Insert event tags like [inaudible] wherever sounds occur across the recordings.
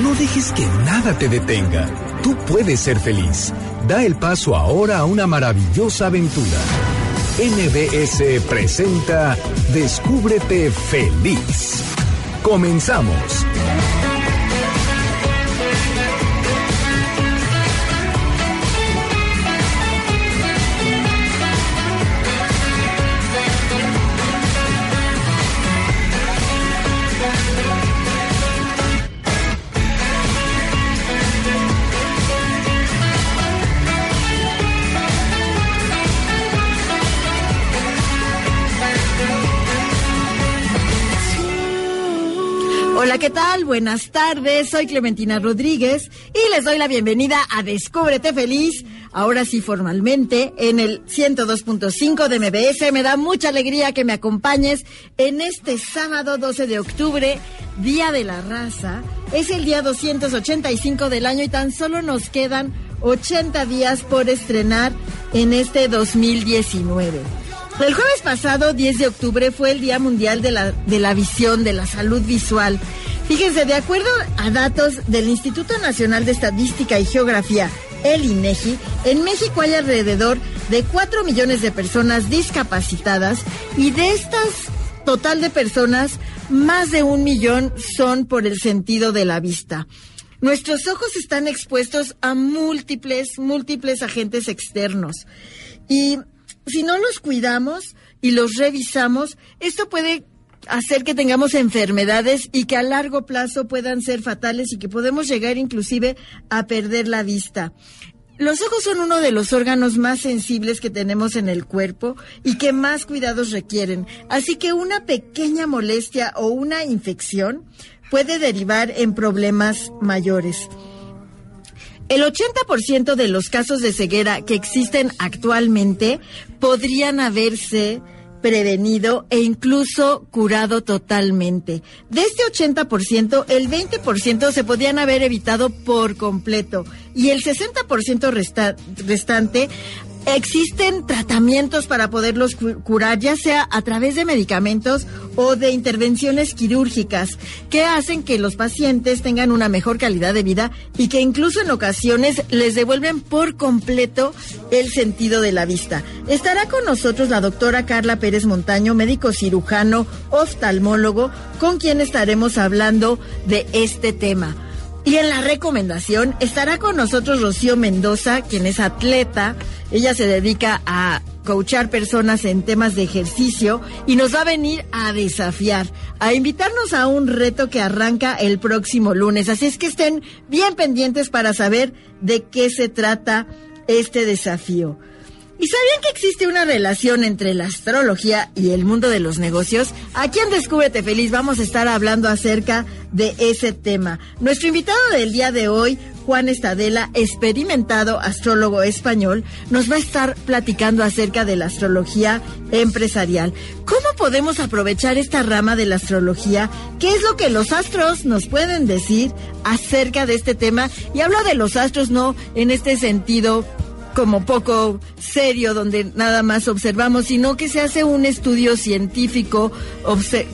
No dejes que nada te detenga. Tú puedes ser feliz. Da el paso ahora a una maravillosa aventura. NBS presenta Descúbrete feliz. Comenzamos. Hola, ¿qué tal? Buenas tardes, soy Clementina Rodríguez y les doy la bienvenida a Descúbrete Feliz, ahora sí formalmente, en el 102.5 de MBS. Me da mucha alegría que me acompañes en este sábado 12 de octubre, Día de la Raza. Es el día 285 del año y tan solo nos quedan 80 días por estrenar en este 2019. El jueves pasado, 10 de octubre, fue el Día Mundial de la, de la Visión, de la Salud Visual. Fíjense, de acuerdo a datos del Instituto Nacional de Estadística y Geografía, el INEGI, en México hay alrededor de 4 millones de personas discapacitadas y de estas total de personas, más de un millón son por el sentido de la vista. Nuestros ojos están expuestos a múltiples, múltiples agentes externos. Y si no los cuidamos y los revisamos, esto puede hacer que tengamos enfermedades y que a largo plazo puedan ser fatales y que podemos llegar inclusive a perder la vista. Los ojos son uno de los órganos más sensibles que tenemos en el cuerpo y que más cuidados requieren. Así que una pequeña molestia o una infección puede derivar en problemas mayores. El 80% de los casos de ceguera que existen actualmente podrían haberse prevenido e incluso curado totalmente. De este 80%, el 20% se podían haber evitado por completo y el 60% resta restante Existen tratamientos para poderlos curar, ya sea a través de medicamentos o de intervenciones quirúrgicas, que hacen que los pacientes tengan una mejor calidad de vida y que incluso en ocasiones les devuelven por completo el sentido de la vista. Estará con nosotros la doctora Carla Pérez Montaño, médico cirujano, oftalmólogo, con quien estaremos hablando de este tema. Y en la recomendación estará con nosotros Rocío Mendoza, quien es atleta. Ella se dedica a coachar personas en temas de ejercicio y nos va a venir a desafiar, a invitarnos a un reto que arranca el próximo lunes. Así es que estén bien pendientes para saber de qué se trata este desafío. ¿Y sabían que existe una relación entre la astrología y el mundo de los negocios? Aquí en Descúbrete Feliz vamos a estar hablando acerca de ese tema. Nuestro invitado del día de hoy, Juan Estadela, experimentado astrólogo español, nos va a estar platicando acerca de la astrología empresarial. ¿Cómo podemos aprovechar esta rama de la astrología? ¿Qué es lo que los astros nos pueden decir acerca de este tema? Y hablo de los astros no en este sentido como poco serio donde nada más observamos, sino que se hace un estudio científico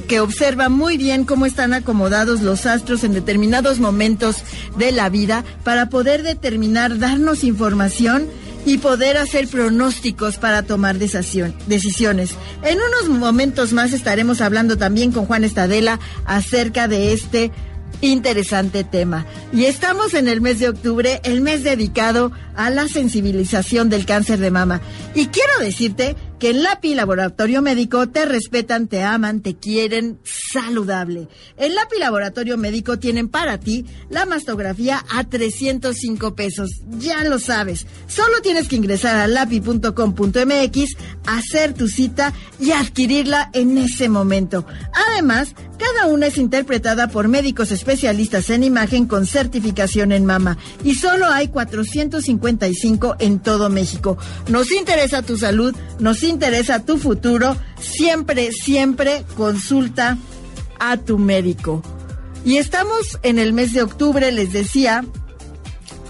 que observa muy bien cómo están acomodados los astros en determinados momentos de la vida para poder determinar, darnos información y poder hacer pronósticos para tomar decisiones. En unos momentos más estaremos hablando también con Juan Estadela acerca de este interesante tema. Y estamos en el mes de octubre, el mes dedicado a la sensibilización del cáncer de mama. Y quiero decirte que en LAPI Laboratorio Médico te respetan, te aman, te quieren saludable. En LAPI Laboratorio Médico tienen para ti la mastografía a 305 pesos. Ya lo sabes. Solo tienes que ingresar a lapi.com.mx, hacer tu cita y adquirirla en ese momento. Además, cada una es interpretada por médicos especialistas en imagen con certificación en mama y solo hay 455 en todo México. Nos interesa tu salud, nos interesa tu futuro. Siempre, siempre consulta a tu médico. Y estamos en el mes de octubre, les decía,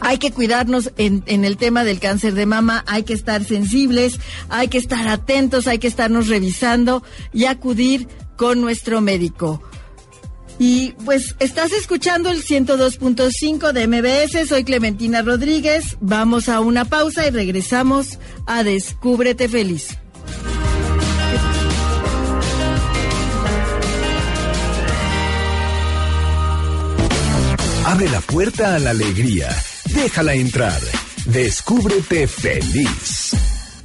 hay que cuidarnos en, en, el tema del cáncer de mama, hay que estar sensibles, hay que estar atentos, hay que estarnos revisando y acudir con nuestro médico. Y pues estás escuchando el 102.5 de MBS, soy Clementina Rodríguez, vamos a una pausa y regresamos a Descúbrete Feliz. Abre la puerta a la alegría, déjala entrar, descúbrete feliz.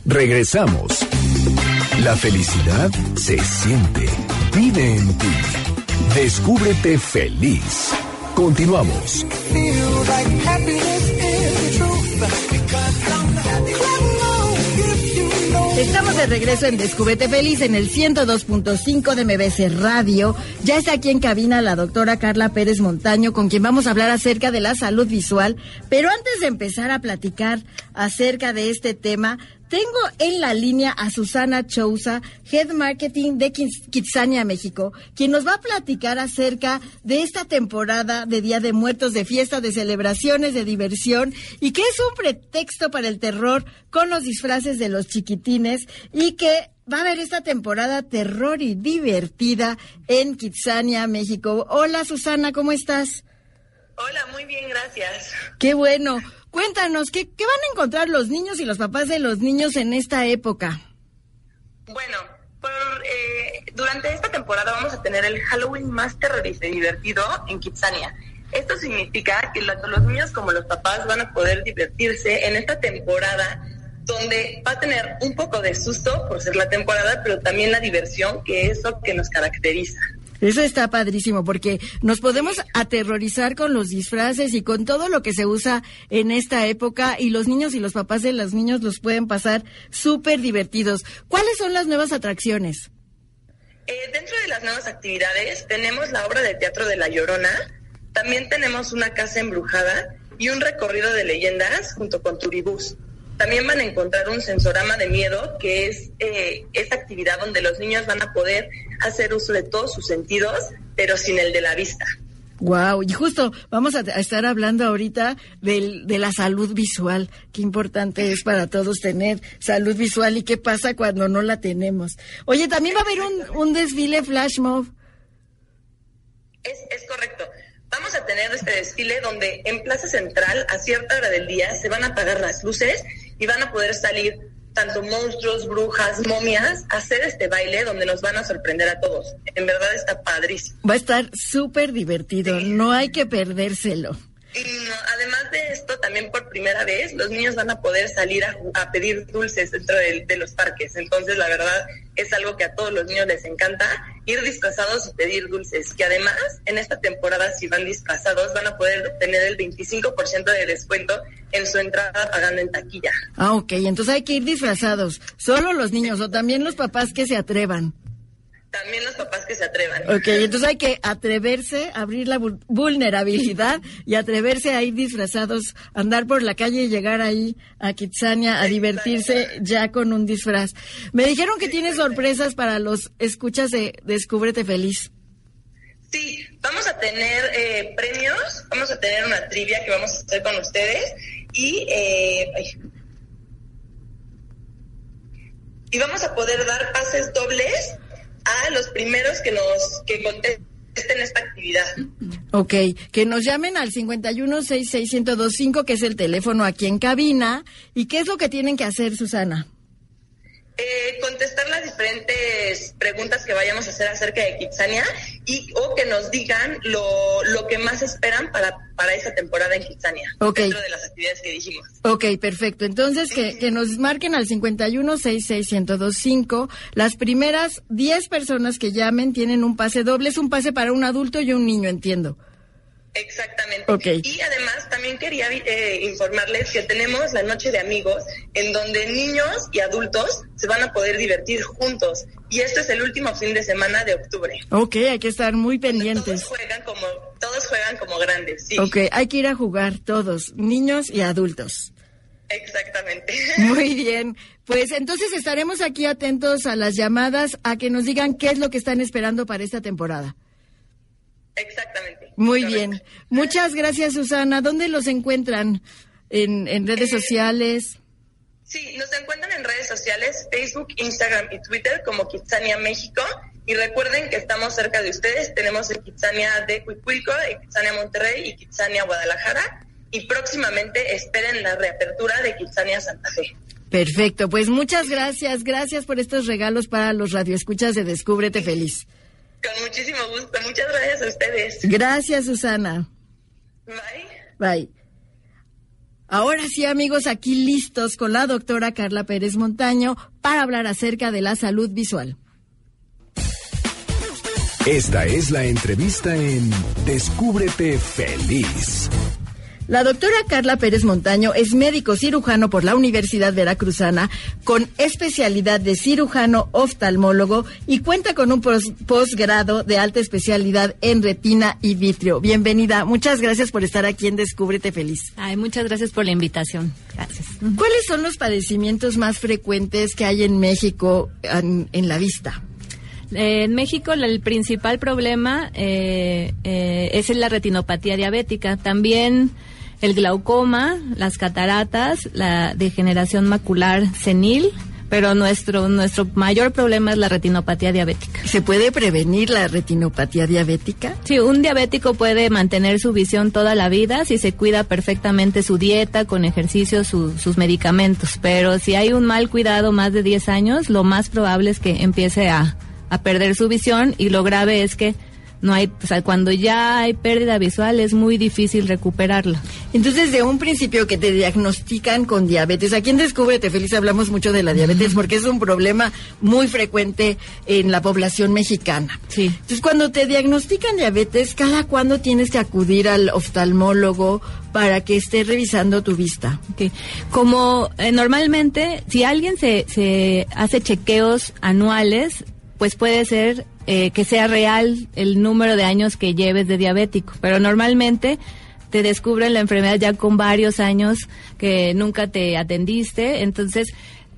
Regresamos. La felicidad se siente, vive en ti. Descúbrete feliz. Continuamos. Estamos de regreso en Descúbrete Feliz en el 102.5 de MBC Radio. Ya está aquí en cabina la doctora Carla Pérez Montaño, con quien vamos a hablar acerca de la salud visual. Pero antes de empezar a platicar acerca de este tema, tengo en la línea a Susana Chousa, Head Marketing de Kitsania, México, quien nos va a platicar acerca de esta temporada de Día de Muertos, de fiestas, de celebraciones, de diversión y que es un pretexto para el terror con los disfraces de los chiquitines y que va a haber esta temporada terror y divertida en Kitsania, México. Hola Susana, ¿cómo estás? Hola, muy bien, gracias. Qué bueno. Cuéntanos, ¿qué, ¿qué, van a encontrar los niños y los papás de los niños en esta época? Bueno, por, eh, durante esta temporada vamos a tener el Halloween más terrorista y divertido en Kitsania. Esto significa que tanto los niños como los papás van a poder divertirse en esta temporada donde va a tener un poco de susto por ser la temporada, pero también la diversión, que es lo que nos caracteriza. Eso está padrísimo porque nos podemos aterrorizar con los disfraces y con todo lo que se usa en esta época y los niños y los papás de los niños los pueden pasar súper divertidos. ¿Cuáles son las nuevas atracciones? Eh, dentro de las nuevas actividades tenemos la obra de teatro de La Llorona, también tenemos una casa embrujada y un recorrido de leyendas junto con Turibús. También van a encontrar un sensorama de miedo, que es eh, esta actividad donde los niños van a poder hacer uso de todos sus sentidos, pero sin el de la vista. Wow, y justo vamos a, estar hablando ahorita del, de la salud visual. Qué importante es para todos tener salud visual y qué pasa cuando no la tenemos. Oye, también va a haber un, un desfile flash mob. Es, es correcto. Vamos a tener este desfile donde en Plaza Central a cierta hora del día se van a apagar las luces y van a poder salir tanto monstruos, brujas, momias, a hacer este baile donde nos van a sorprender a todos. En verdad está padrísimo. Va a estar súper divertido, no hay que perdérselo. Y además de esto, también por primera vez los niños van a poder salir a, pedir dulces dentro de, los parques. Entonces, la verdad, es algo que a todos los niños les encanta, ir disfrazados y pedir dulces. Que además, en esta temporada, si van disfrazados, van a poder tener el 25% de descuento en su entrada pagando en taquilla. Ah, ok. Entonces hay que ir disfrazados. Solo los niños o también los papás que se atrevan. También los papás que se atrevan. Ok, entonces hay que atreverse, abrir la vulnerabilidad y atreverse a ir disfrazados, andar por la calle y llegar ahí a Kitsania a divertirse ya con un disfraz. Me dijeron que tienes sorpresas para los escuchas de Descúbrete Feliz. Sí, vamos a tener eh, premios, vamos a tener una trivia que vamos a hacer con ustedes y... Eh, y vamos a poder dar pases dobles a los primeros que nos que contesten esta actividad. Ok, que nos llamen al 5166125, que es el teléfono aquí en cabina. ¿Y qué es lo que tienen que hacer, Susana? Eh, contestar las diferentes preguntas que vayamos a hacer acerca de Kitsania y o que nos digan lo, lo que más esperan para, para esta temporada en Kitsania Ok. dentro de las actividades que dijimos. Ok, perfecto. Entonces, que, que nos marquen al 51661025. Las primeras 10 personas que llamen tienen un pase doble. Es un pase para un adulto y un niño, entiendo. Exactamente. Y además también quería eh, informarles que tenemos la noche de amigos en donde niños y adultos se van a poder divertir juntos. Y esto es el último fin de semana de octubre. Ok, hay que estar muy Todos pendientes. juegan como todos juegan como grandes, sí. Ok, hay que ir a jugar todos, niños y adultos. Exactamente. [laughs] Muy [laughs] bien. Pues entonces estaremos aquí atentos a las llamadas, a que nos digan qué es lo que están esperando para esta temporada. Exactamente. Muy bien. Muchas gracias, Susana. ¿Dónde los encuentran? ¿En, en redes Eh, sociales? Sí, nos encuentran en redes sociales, Facebook, Instagram y Twitter como Kitsania México. Y recuerden que estamos cerca de ustedes. Tenemos el Kitsania de Cuicuilco, el Kitsania Monterrey y Kitsania Guadalajara. Y próximamente esperen la reapertura de Kitsania Santa Fe. Perfecto. Pues muchas gracias. Gracias por estos regalos para los radioescuchas de Descúbrete Feliz. Con muchísimo gusto. Muchas gracias a ustedes. Gracias, Susana. Bye. Bye. Ahora sí, amigos, aquí listos con la doctora Carla Pérez Montaño para hablar acerca de la salud visual. Esta es la entrevista en Descúbrete Feliz. La doctora Carla Pérez Montaño es médico cirujano por la Universidad Veracruzana con especialidad de cirujano oftalmólogo y cuenta con un pos- posgrado de alta especialidad en retina y vitrio. Bienvenida. Muchas gracias por estar aquí en Descúbrete Feliz. Ay, muchas gracias por la invitación. Gracias. ¿Cuáles son los padecimientos más frecuentes que hay en México en, en la vista? Eh, en México el principal problema eh, eh, es la retinopatía diabética. También el glaucoma, las cataratas, la degeneración macular senil, pero nuestro nuestro mayor problema es la retinopatía diabética. ¿Se puede prevenir la retinopatía diabética? Sí, un diabético puede mantener su visión toda la vida si se cuida perfectamente su dieta, con ejercicio, su- sus medicamentos. Pero si hay un mal cuidado más de 10 años, lo más probable es que empiece a, a perder su visión y lo grave es que no hay, o sea, cuando ya hay pérdida visual es muy difícil recuperarla. Entonces, de un principio que te diagnostican con diabetes, aquí en Descúbrete Feliz hablamos mucho de la diabetes porque es un problema muy frecuente en la población mexicana. Sí. Entonces, cuando te diagnostican diabetes, ¿cada cuándo tienes que acudir al oftalmólogo para que esté revisando tu vista? Como eh, normalmente, si alguien se, se hace chequeos anuales, pues puede ser eh, que sea real el número de años que lleves de diabético, pero normalmente te descubren la enfermedad ya con varios años que nunca te atendiste, entonces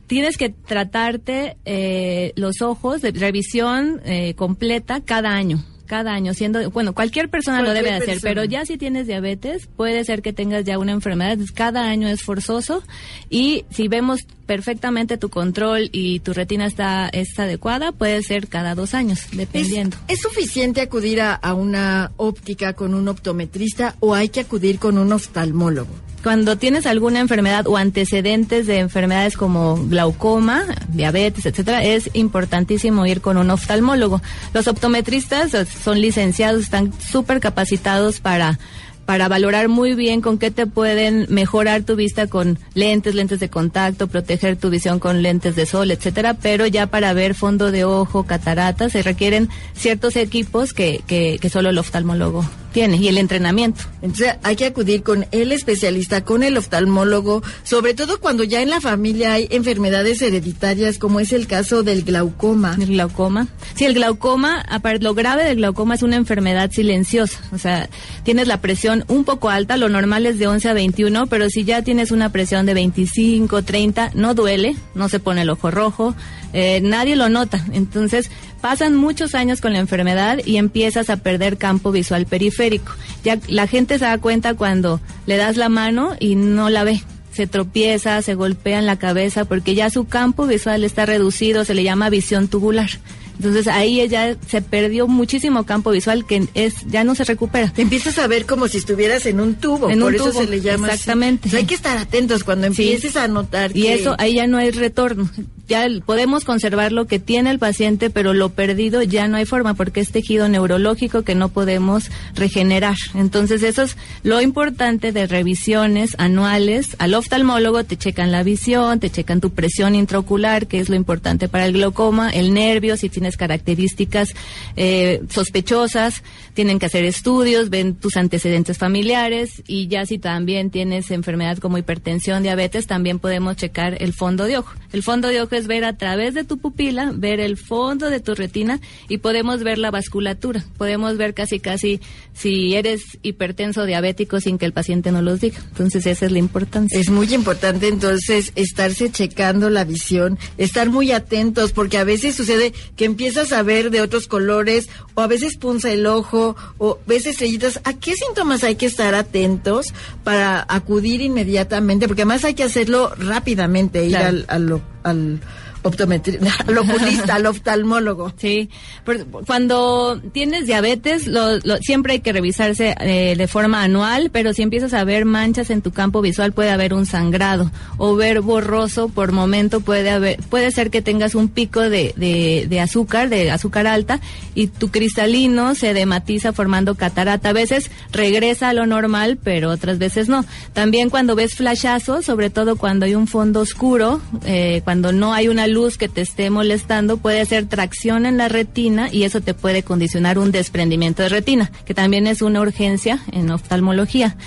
tienes que tratarte eh, los ojos de revisión eh, completa cada año. Cada año, siendo, bueno, cualquier persona lo debe hacer, persona. pero ya si tienes diabetes, puede ser que tengas ya una enfermedad. Cada año es forzoso y si vemos perfectamente tu control y tu retina está, está adecuada, puede ser cada dos años, ¿Es, dependiendo. es suficiente acudir a, a una óptica con un optometrista o hay que acudir con un oftalmólogo? Cuando tienes alguna enfermedad o antecedentes de enfermedades como glaucoma, diabetes, etcétera, es importantísimo ir con un oftalmólogo. Los optometristas eh, son licenciados, están súper capacitados para para valorar muy bien con qué te pueden mejorar tu vista con lentes, lentes de contacto, proteger tu visión con lentes de sol, etcétera, pero ya para ver fondo de ojo, cataratas, se requieren ciertos equipos que, que, que solo el oftalmólogo tiene y el entrenamiento. Entonces hay que acudir con el especialista, con el oftalmólogo, sobre todo cuando ya en la familia hay enfermedades hereditarias, como es el caso del glaucoma. El glaucoma. Sí, el glaucoma, aparte, lo grave del glaucoma es una enfermedad silenciosa. O sea, tienes la presión un poco alta, lo normal es de 11 a 21, pero si ya tienes una presión de 25, 30, no duele, no se pone el ojo rojo, eh, nadie lo nota. Entonces, pasan muchos años con la enfermedad y empiezas a perder campo visual periférico. Ya la gente se da cuenta cuando le das la mano y no la ve se tropieza, se golpea en la cabeza porque ya su campo visual está reducido, se le llama visión tubular. Entonces ahí ya se perdió muchísimo campo visual que es ya no se recupera. Te empiezas a ver como si estuvieras en un tubo, En por un eso tubo, se le llama así. exactamente. Hay que estar atentos cuando Sí. empieces a notar Y eso ahí ya no hay retorno. ya podemos conservar lo que tiene el paciente, pero lo perdido ya no hay forma porque es tejido neurológico que no podemos regenerar. Entonces, eso es lo importante de revisiones anuales. Al oftalmólogo te checan la visión, te checan tu presión intraocular, que es lo importante para el glaucoma, el nervio, si tienes características eh, sospechosas, tienen que hacer estudios, ven tus antecedentes familiares y ya si también tienes enfermedad como hipertensión, diabetes, también podemos checar el fondo de ojo. El fondo de ojo es ver a través de tu pupila, ver el fondo de tu retina y podemos ver la vasculatura. Podemos ver casi casi si eres hipertenso o diabético sin que el paciente no los diga. Entonces esa es la importancia. Es muy importante entonces estarse checando la visión, estar muy atentos porque a veces sucede que empiezas a ver de otros colores o a veces punza el ojo o ves estrellitas. ¿A qué síntomas hay que estar atentos para acudir inmediatamente? Porque además hay que hacerlo rápidamente, ir al, al, al optometrista, [laughs] al oculista, al [laughs] oftalmólogo. Sí, cuando tienes diabetes, lo, siempre hay que revisarse eh, de forma anual, pero si empiezas a ver manchas en tu campo visual, puede haber un sangrado o ver borroso por momento, puede haber, puede ser que tengas un pico de, de, de azúcar, de azúcar alta, y tu cristalino se dematiza formando catarata. A veces regresa a lo normal, pero otras veces no. También cuando ves flashazos, sobre todo cuando hay un fondo oscuro, eh, cuando no hay una luz que te esté molestando puede hacer tracción en la retina y eso te puede condicionar un desprendimiento de retina, que también es una urgencia en oftalmología.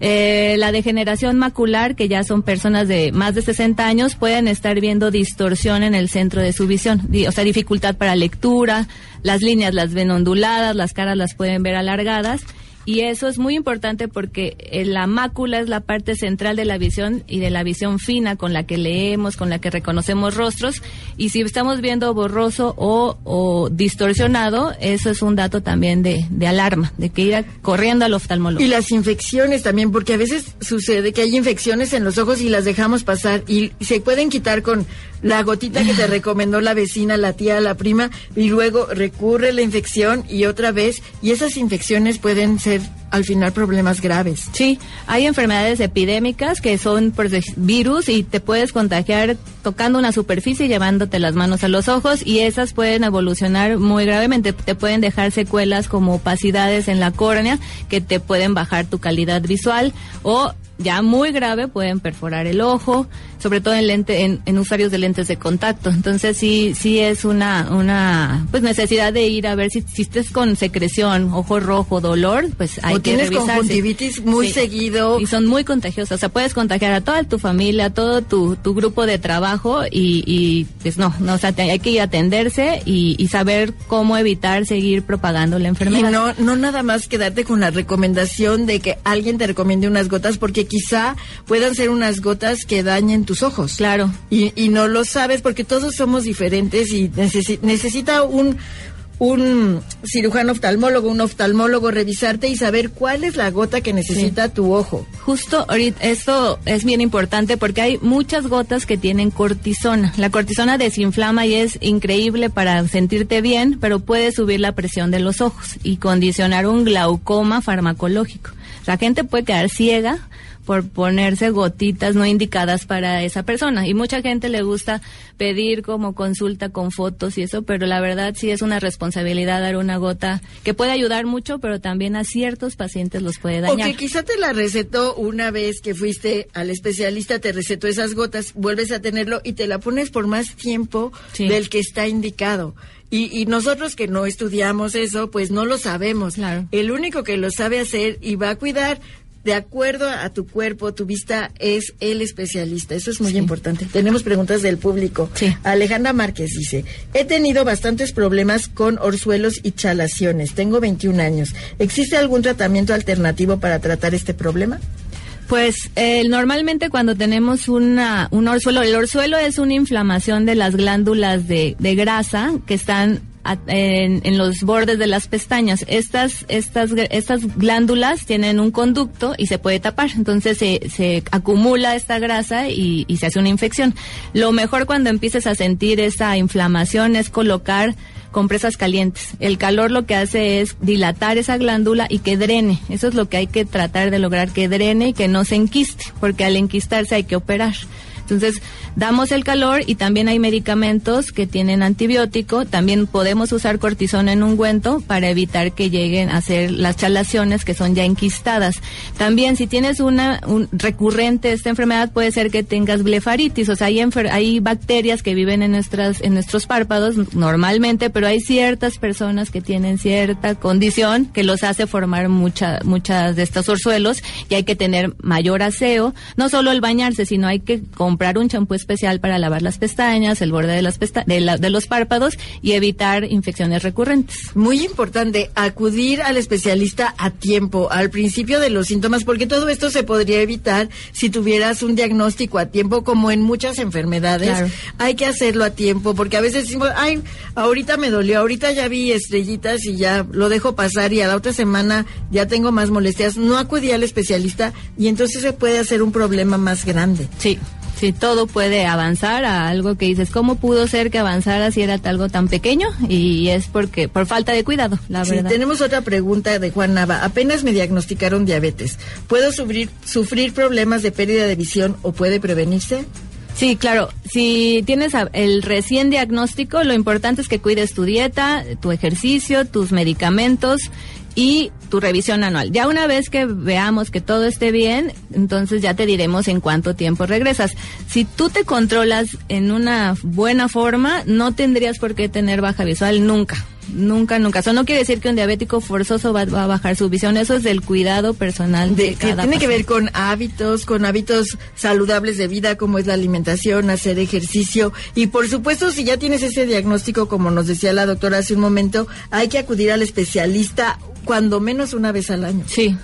Eh, la degeneración macular, que ya son personas de más de 60 años, pueden estar viendo distorsión en el centro de su visión, o sea, dificultad para lectura, las líneas las ven onduladas, las caras las pueden ver alargadas y eso es muy importante porque eh, la mácula es la parte central de la visión y de la visión fina con la que leemos, con la que reconocemos rostros. Y si estamos viendo borroso o, distorsionado, eso es un dato también de, de, alarma, de que ir corriendo al oftalmólogo. Y las infecciones también, porque a veces sucede que hay infecciones en los ojos y las dejamos pasar y se pueden quitar con la gotita que te [laughs] recomendó la vecina, la tía, la prima, y luego recurre la infección y otra vez, y esas infecciones pueden ser al final problemas graves. Sí, hay enfermedades epidémicas que son por virus y te puedes contagiar tocando una superficie y llevándote las manos a los ojos y esas pueden evolucionar muy gravemente. Te pueden dejar secuelas como opacidades en la córnea que te pueden bajar tu calidad visual o ya muy grave pueden perforar el ojo, sobre todo en lente, en, usuarios de lentes de contacto. Entonces sí, sí es una, una pues necesidad de ir a ver si, si estés con secreción, ojo rojo, dolor, pues hay o que tienes conjuntivitis muy seguido. Y son muy contagiosas. O sea, puedes contagiar a toda tu familia, a todo tu, tu grupo de trabajo y, y pues no, no, o sea, hay que ir a atenderse y, y, saber cómo evitar seguir propagando la enfermedad. Y no, no nada más quedarte con la recomendación de que alguien te recomiende unas gotas porque quizá puedan ser unas gotas que dañen tus ojos. Claro. Y, y no lo sabes porque todos somos diferentes y necesita un un cirujano oftalmólogo, un oftalmólogo revisarte y saber cuál es la gota que necesita tu ojo. Justo ahorita, esto es bien importante porque hay muchas gotas que tienen cortisona. La cortisona desinflama y es increíble para sentirte bien, pero puede subir la presión de los ojos y condicionar un glaucoma farmacológico. La gente puede quedar ciega por ponerse gotitas no indicadas para esa persona. Y mucha gente le gusta pedir como consulta con fotos y eso, pero la verdad sí es una responsabilidad dar una gota que puede ayudar mucho, pero también a ciertos pacientes los puede dañar. O que quizá te la recetó una vez que fuiste al especialista, te recetó esas gotas, vuelves a tenerlo y te la pones por más tiempo del que está indicado. Y, y, nosotros que no estudiamos eso, pues no lo sabemos. Claro. El único que lo sabe hacer y va a cuidar de acuerdo a tu cuerpo, tu vista es el especialista. Eso es muy importante. Tenemos preguntas del público. Sí. Alejandra Márquez dice, he tenido bastantes problemas con orzuelos y chalaciones. Tengo 21 años. ¿Existe algún tratamiento alternativo para tratar este problema? Pues eh, normalmente cuando tenemos una, un orzuelo, el orzuelo es una inflamación de las glándulas de, de grasa que están en, los bordes de las pestañas. Estas, estas, estas glándulas tienen un conducto y se puede tapar. Entonces se, se acumula esta grasa y, y se hace una infección. Lo mejor cuando empieces a sentir esa inflamación es colocar compresas calientes. El calor lo que hace es dilatar esa glándula y que drene. Eso es lo que hay que tratar de lograr, que drene y que no se enquiste, porque al enquistarse hay que operar. Entonces, damos el calor y también hay medicamentos que tienen antibiótico. También podemos usar cortisona en ungüento para evitar que lleguen a hacer las chalaciones que son ya enquistadas. También, si tienes una un recurrente esta enfermedad, puede ser que tengas blefaritis. O sea, hay, hay bacterias que viven en, nuestras, en nuestros párpados normalmente, pero hay ciertas personas que tienen cierta condición que los hace formar mucha, muchas de estos orzuelos y hay que tener mayor aseo. No solo el bañarse, sino hay que comprar un champú para lavar las pestañas, el borde de, las pesta de, de los párpados y evitar infecciones recurrentes. Muy importante, acudir al especialista a tiempo, al principio de los síntomas, porque todo esto se podría evitar si tuvieras un diagnóstico a tiempo, como en muchas enfermedades. Hay que hacerlo a tiempo, porque a veces decimos, ay, ahorita me dolió, ahorita ya vi estrellitas y ya lo dejo pasar y a la otra semana ya tengo más molestias. No acudí al especialista y entonces se puede hacer un problema más grande. Sí. Sí, todo puede avanzar a algo que dices, ¿cómo pudo ser que avanzara si era algo tan pequeño? Y es porque, por falta de cuidado, la sí, verdad. Tenemos otra pregunta de Juan Nava. Apenas me diagnosticaron diabetes. ¿Puedo sufrir, sufrir problemas de pérdida de visión o puede prevenirse? Sí, claro. Si tienes el recién diagnóstico, lo importante es que cuides tu dieta, tu ejercicio, tus medicamentos y tu revisión anual. Ya una vez que veamos que todo esté bien, entonces ya te diremos en cuánto tiempo regresas. Si tú te controlas en una buena forma, no tendrías por qué tener baja visual nunca. Nunca, nunca. Eso no quiere decir que un diabético forzoso va, a bajar su visión. Eso es del cuidado personal de, cada Tiene que ver con hábitos, con hábitos saludables de vida, como es la alimentación, hacer ejercicio. Y por supuesto, si ya tienes ese diagnóstico, como nos decía la doctora hace un momento, hay que acudir al especialista cuando menos una vez al año. Sí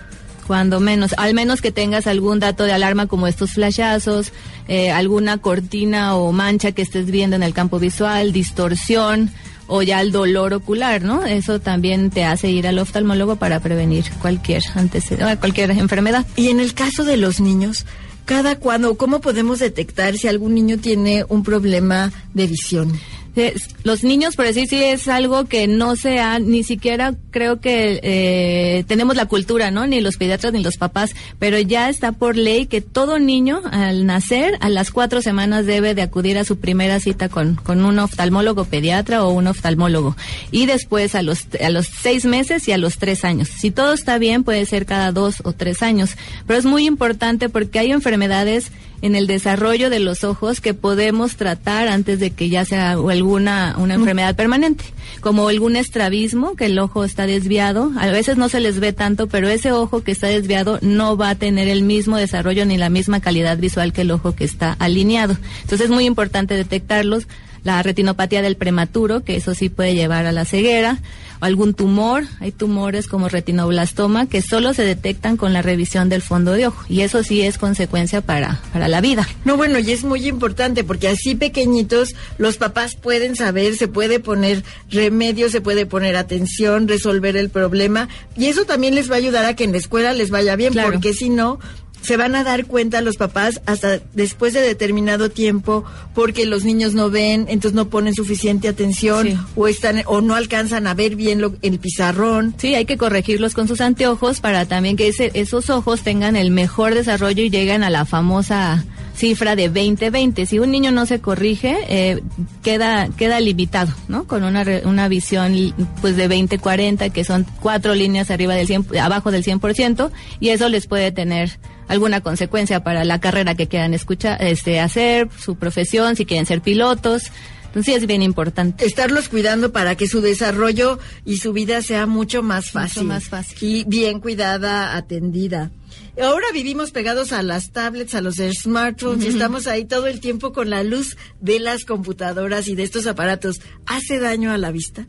cuando menos, al menos que tengas algún dato de alarma como estos flashazos, eh, alguna cortina o mancha que estés viendo en el campo visual, distorsión, o ya el dolor ocular, ¿no? Eso también te hace ir al oftalmólogo para prevenir cualquier antecedente, cualquier enfermedad. Y en el caso de los niños, cada cuándo, ¿cómo podemos detectar si algún niño tiene un problema de visión? Los niños, por decir, sí es algo que no se ha, ni siquiera creo que eh, tenemos la cultura, ¿no? Ni los pediatras ni los papás, pero ya está por ley que todo niño al nacer, a las cuatro semanas debe de acudir a su primera cita con, con un oftalmólogo pediatra o un oftalmólogo. Y después a los, a los seis meses y a los tres años. Si todo está bien, puede ser cada dos o tres años. Pero es muy importante porque hay enfermedades en el desarrollo de los ojos que podemos tratar antes de que ya sea alguna una enfermedad permanente, como algún estrabismo, que el ojo está desviado, a veces no se les ve tanto, pero ese ojo que está desviado no va a tener el mismo desarrollo ni la misma calidad visual que el ojo que está alineado. Entonces es muy importante detectarlos, la retinopatía del prematuro, que eso sí puede llevar a la ceguera, algún tumor. Hay tumores como retinoblastoma que solo se detectan con la revisión del fondo de ojo y eso sí es consecuencia para, para la vida. No, bueno, y es muy importante porque así pequeñitos los papás pueden saber, se puede poner remedio, se puede poner atención, resolver el problema y eso también les va a ayudar a que en la escuela les vaya bien porque si no se van a dar cuenta los papás hasta después de determinado tiempo porque los niños no ven, entonces no ponen suficiente atención o están o no alcanzan a ver bien lo, el pizarrón. Sí, hay que corregirlos con sus anteojos para también que ese, esos ojos tengan el mejor desarrollo y lleguen a la famosa cifra de 20-20. Si un niño no se corrige, eh, queda, queda limitado, ¿no? Con una, una visión pues de 20-40, que son cuatro líneas arriba del 100, abajo del 100%, y eso les puede tener alguna consecuencia para la carrera que quieran escuchar, este, hacer, su profesión, si quieren ser pilotos. Entonces sí es bien importante. Estarlos cuidando para que su desarrollo y su vida sea mucho más fácil. Mucho más fácil. Y bien cuidada, atendida. Ahora vivimos pegados a las tablets, a los smartphones y estamos ahí todo el tiempo con la luz de las computadoras y de estos aparatos. ¿Hace daño a la vista?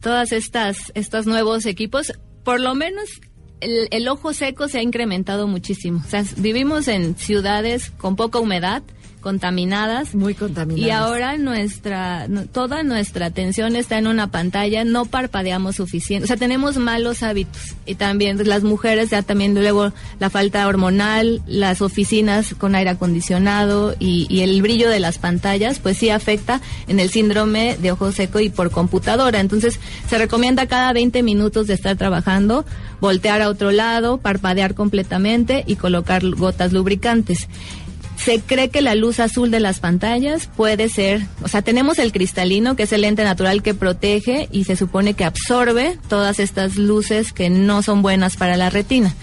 Todas estas, estos nuevos equipos, por lo menos el, ojo seco se ha incrementado muchísimo. O sea, vivimos en ciudades con poca humedad, contaminadas. Muy contaminadas. Y ahora nuestra, toda nuestra atención está en una pantalla, no parpadeamos suficiente. O sea, tenemos malos hábitos. Y también las mujeres, ya también luego la falta hormonal, las oficinas con aire acondicionado y, y el brillo de las pantallas, pues sí afecta en el síndrome de ojo seco y por computadora. Entonces, se recomienda cada 20 minutos de estar trabajando, voltear a otro lado, parpadear completamente y colocar gotas lubricantes. Se cree que la luz azul de las pantallas puede ser, o sea, tenemos el cristalino, que es el lente natural que protege y se supone que absorbe todas estas luces que no son buenas para la retina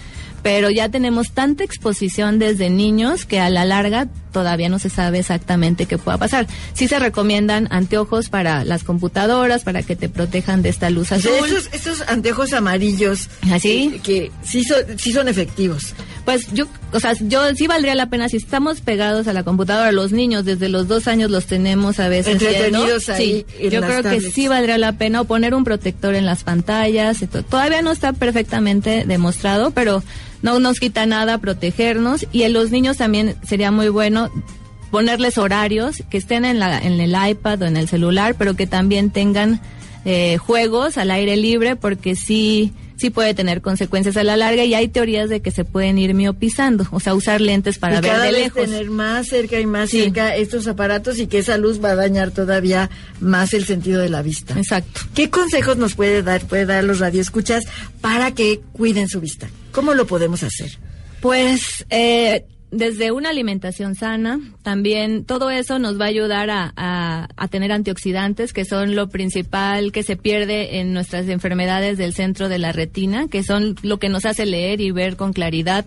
pero ya tenemos tanta exposición desde niños que a la larga todavía no se sabe exactamente qué pueda pasar. Sí se recomiendan anteojos para las computadoras, para que te protejan de esta luz azul. Esos, esos anteojos amarillos. ¿Así? ¿Ah, Que, que sí, son, sí son efectivos. Pues yo, o sea, yo sí valdría la pena si estamos pegados a la computadora, los niños desde los dos años los tenemos a veces Entretenidos ahí Sí, yo creo que sí valdría la pena o poner un protector en las pantallas. Todavía no está perfectamente demostrado, pero no nos quita nada protegernos y en los niños también sería muy bueno ponerles horarios que estén en, la, en el iPad o en el celular, pero que también tengan eh, juegos al aire libre, porque sí, sí puede tener consecuencias a la larga y hay teorías de que se pueden ir miopizando, o sea, usar lentes para y ver cada de vez lejos. tener más cerca y más Sí. cerca estos aparatos y que esa luz va a dañar todavía más el sentido de la vista. Exacto. ¿Qué consejos nos puede dar, puede dar los radioescuchas para que cuiden su vista? ¿Cómo lo podemos hacer? Pues eh, desde una alimentación sana, también todo eso nos va a ayudar a, a- a tener antioxidantes, que son lo principal que se pierde en nuestras enfermedades del centro de la retina, que son lo que nos hace leer y ver con claridad.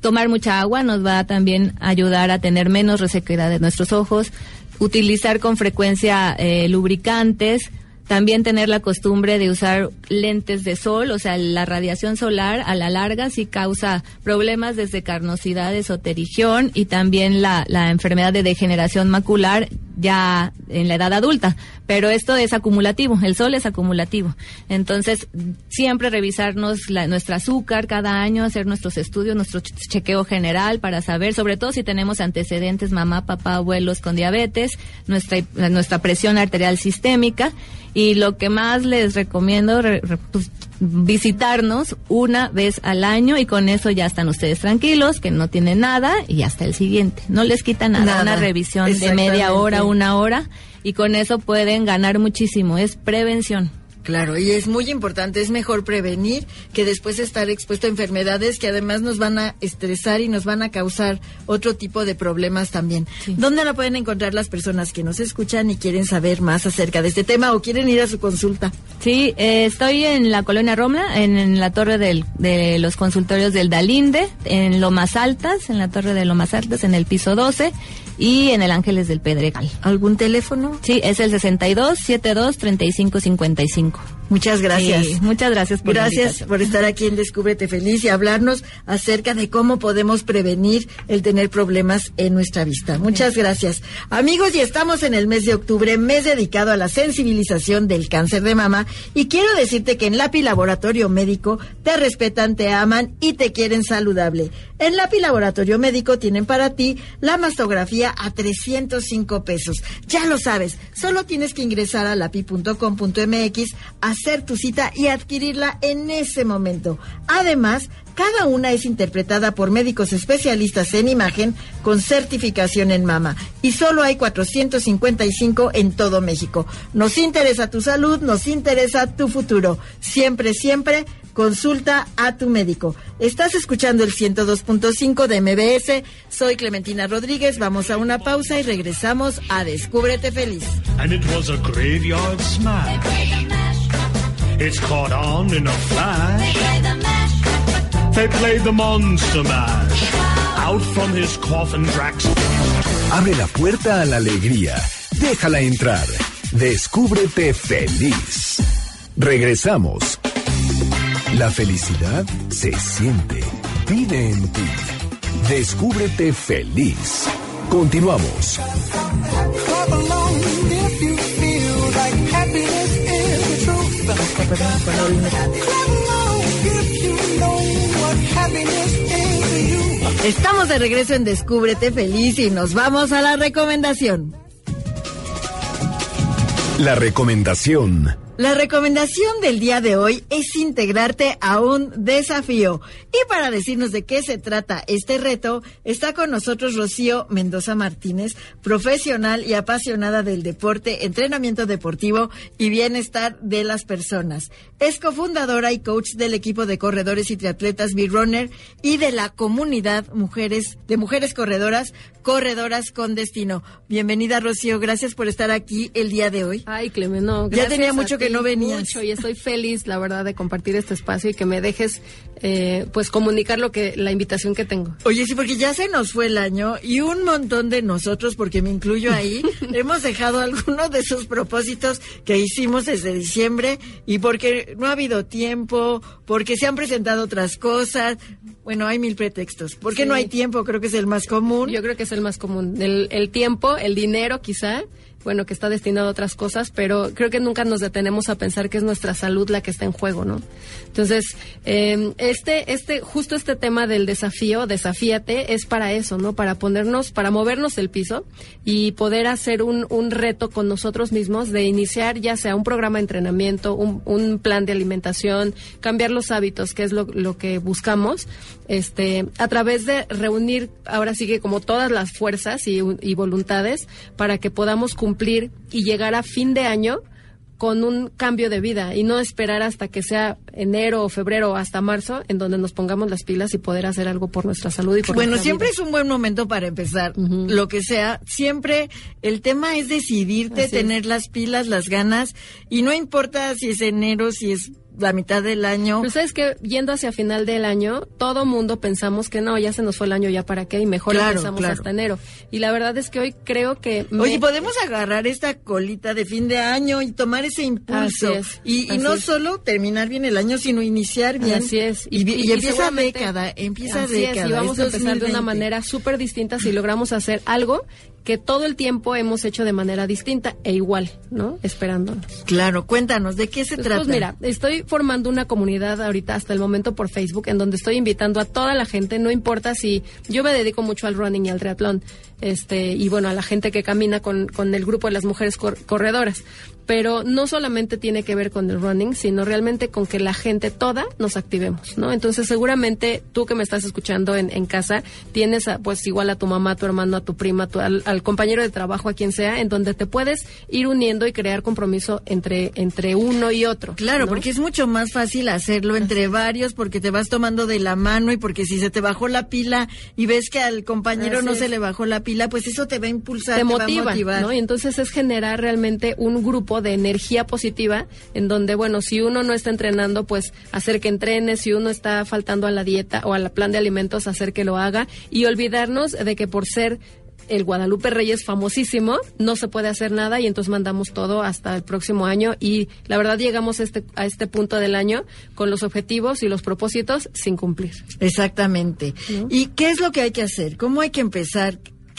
Tomar mucha agua nos va a también ayudar a tener menos resequedad de nuestros ojos, utilizar con frecuencia eh, lubricantes, también tener la costumbre de usar lentes de sol, o sea, la radiación solar a la larga sí causa problemas desde carnosidades o terigión y también la, la enfermedad de degeneración macular ya en la edad adulta. Pero esto es acumulativo, el sol es acumulativo. Entonces, siempre revisarnos la- nuestro azúcar cada año, hacer nuestros estudios, nuestro ch- chequeo general para saber, sobre todo si tenemos antecedentes, mamá, papá, abuelos con diabetes, nuestra, nuestra presión arterial sistémica. Y lo que más les recomiendo, re- re- pues, visitarnos una vez al año y con eso ya están ustedes tranquilos, que no tienen nada y hasta el siguiente. No les quita nada, Nada. una revisión de media hora, una hora y con eso pueden ganar muchísimo. Es prevención. Claro, y es muy importante, es mejor prevenir que después estar expuesto a enfermedades que además nos van a estresar y nos van a causar otro tipo de problemas también. Sí. ¿Dónde la pueden encontrar las personas que nos escuchan y quieren saber más acerca de este tema o quieren ir a su consulta? Sí, eh, estoy en la colonia Romla, en, en la torre del- de los consultorios del Dalinde, en Lomas Altas, en la torre de Lomas Altas, en el piso 12 y en el Ángeles del Pedregal. ¿Algún teléfono? Sí, es el 62 72 35 55. Blanco. Muchas gracias. Sí, muchas gracias por Gracias por estar aquí en Descúbrete Feliz y hablarnos acerca de cómo podemos prevenir el tener problemas en nuestra vista. Muchas gracias. Amigos, y estamos en el mes de octubre, mes dedicado a la sensibilización del cáncer de mama. Y quiero decirte que en LAPI Laboratorio Médico te respetan, te aman y te quieren saludable. En LAPI Laboratorio Médico tienen para ti la mastografía a 305 pesos. Ya lo sabes, solo tienes que ingresar a lapi.com.mx, hacer tu cita y adquirirla en ese momento. Además, cada una es interpretada por médicos especialistas en imagen con certificación en mama y solo hay 455 en todo México. Nos interesa tu salud, nos interesa tu futuro. Siempre, siempre consulta a tu médico. Estás escuchando el 102.5 de MBS. Soy Clementina Rodríguez. Vamos a una pausa y regresamos a Descúbrete Feliz. and it was a. It's caught on in a flash. They played the monster mash. Out from his coffin, Drax. Abre la puerta a la alegría. Déjala entrar. Descúbrete feliz. Regresamos. La felicidad se siente. Vive en ti. Descúbrete feliz. Continuamos. Estamos de regreso en Descúbrete Feliz y nos vamos a la recomendación. La recomendación. La recomendación del día de hoy es integrarte a un desafío. Y para decirnos de qué se trata este reto, está con nosotros Rocío Mendoza Martínez, profesional y apasionada del deporte, entrenamiento deportivo y bienestar de las personas. Es cofundadora y coach del equipo de corredores y triatletas B-Runner y de la comunidad mujeres, de mujeres corredoras Corredoras con Destino. Bienvenida, Rocío. Gracias por estar aquí el día de hoy. Ay, Clemen, no. Ya gracias tenía a mucho que no venías. Mucho, y estoy feliz, la verdad, de compartir este espacio y que me dejes, eh, pues, comunicar lo que, la invitación que tengo. Oye, sí, porque ya se nos fue el año y un montón de nosotros, porque me incluyo ahí, [laughs] hemos dejado algunos de esos propósitos que hicimos desde diciembre y porque no ha habido tiempo, porque se han presentado otras cosas. Bueno, hay mil pretextos. ¿Por qué Sí. no hay tiempo? Creo que es el más común. Yo creo que es el más común. El, el tiempo, el dinero, quizá, bueno, que está destinado a otras cosas, pero creo que nunca nos detenemos a pensar que es nuestra salud la que está en juego, ¿no? Entonces, eh, este, este, justo este tema del desafío, desafíate, es para eso, ¿no? Para ponernos, para movernos del piso y poder hacer un, un reto con nosotros mismos de iniciar ya sea un programa de entrenamiento, un, un plan de alimentación, cambiar los hábitos, que es lo, lo que buscamos, este, a través de reunir ahora sí que como todas las fuerzas y, voluntades para que podamos cumplir y llegar a fin de año con un cambio de vida y no esperar hasta que sea enero o febrero o hasta marzo en donde nos pongamos las pilas y poder hacer algo por nuestra salud y por Bueno, siempre vida. es un buen momento para empezar, lo que sea. Siempre el tema es decidirte, Así es. tener las pilas, las ganas, y no importa si es enero, si es la mitad del año. Pero sabes que yendo hacia final del año, todo mundo pensamos que no, ya se nos fue el año, ya para qué, y mejor Claro, empezamos claro. hasta enero. Y la verdad es que hoy creo que... me- Oye, podemos agarrar esta colita de fin de año y tomar ese impulso. Así es, y, y no es. solo terminar bien el año, sino iniciar bien. Así es. Y, vi- y empieza década, empieza Así es, década. y vamos es a empezar de una 2020. manera súper distinta si logramos hacer algo que todo el tiempo hemos hecho de manera distinta e igual, ¿no? Esperándonos. Claro, cuéntanos, ¿de qué se Pues, trata? pues mira, estoy formando una comunidad ahorita hasta el momento por Facebook en donde estoy invitando a toda la gente, no importa si yo me dedico mucho al running y al triatlón, este y bueno, a la gente que camina con, con el grupo de las mujeres cor- corredoras, pero no solamente tiene que ver con el running, sino realmente con que la gente toda nos activemos, ¿no? Entonces seguramente tú que me estás escuchando en, en casa tienes a, pues igual a tu mamá, a tu hermano, a tu prima, a tu- al, al compañero de trabajo, a quien sea, en donde te puedes ir uniendo y crear compromiso entre, entre uno y otro. Claro, ¿no? porque es mucho más fácil hacerlo entre varios, porque te vas tomando de la mano y porque si se te bajó la pila y ves que al compañero Así no es. se le bajó la pila, pues eso te va a impulsar, te te, va a motiva, motivar. ¿no? Y entonces es generar realmente un grupo de energía positiva en donde, bueno, si uno no está entrenando, pues hacer que entrene, si uno está faltando a la dieta o al plan de alimentos, hacer que lo haga y olvidarnos de que por ser el Guadalupe Reyes famosísimo, no se puede hacer nada y entonces mandamos todo hasta el próximo año y la verdad llegamos a este, a este punto del año con los objetivos y los propósitos sin cumplir. Exactamente. ¿Y qué es lo que hay que hacer? ¿Cómo hay que empezar?